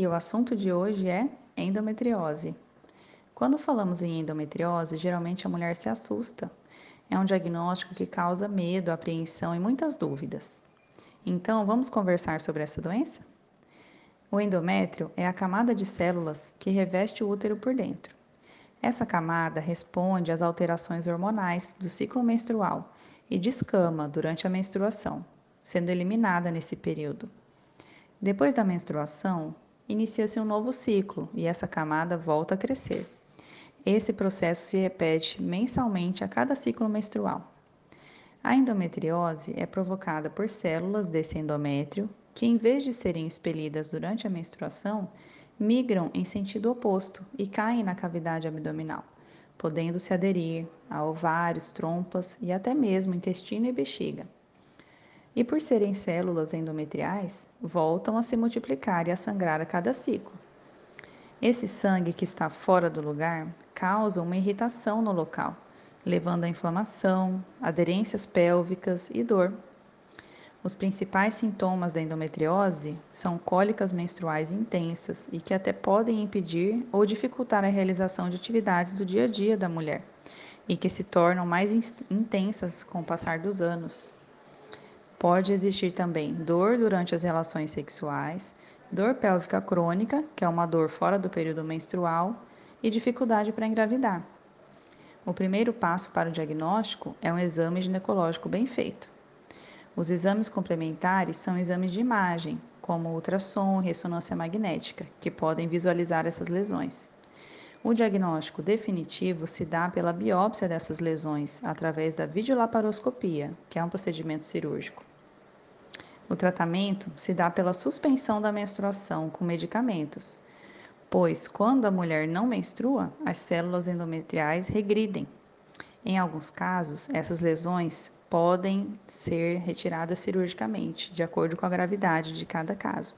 e o assunto de hoje é endometriose. Quando falamos em endometriose, geralmente a mulher se assusta. É um diagnóstico que causa medo, apreensão e muitas dúvidas. Então, vamos conversar sobre essa doença? O endométrio é a camada de células que reveste o útero por dentro. Essa camada responde às alterações hormonais do ciclo menstrual e descama durante a menstruação, sendo eliminada nesse período. Depois da menstruação, inicia-se um novo ciclo e essa camada volta a crescer. Esse processo se repete mensalmente a cada ciclo menstrual. A endometriose é provocada por células desse endométrio que, em vez de serem expelidas durante a menstruação, migram em sentido oposto e caem na cavidade abdominal, podendo se aderir a ovários, trompas e até mesmo intestino e bexiga e por serem células endometriais, voltam a se multiplicar e a sangrar a cada ciclo. Esse sangue que está fora do lugar causa uma irritação no local, levando a inflamação, aderências pélvicas e dor. Os principais sintomas da endometriose são cólicas menstruais intensas e que até podem impedir ou dificultar a realização de atividades do dia a dia da mulher e que se tornam mais intensas com o passar dos anos. Pode existir também dor durante as relações sexuais, dor pélvica crônica, que é uma dor fora do período menstrual, e dificuldade para engravidar. O primeiro passo para o diagnóstico é um exame ginecológico bem feito. Os exames complementares são exames de imagem, como ultrassom e ressonância magnética, que podem visualizar essas lesões. O diagnóstico definitivo se dá pela biópsia dessas lesões através da videolaparoscopia, que é um procedimento cirúrgico. O tratamento se dá pela suspensão da menstruação com medicamentos, pois quando a mulher não menstrua, as células endometriais regridem. Em alguns casos, essas lesões podem ser retiradas cirurgicamente, de acordo com a gravidade de cada caso.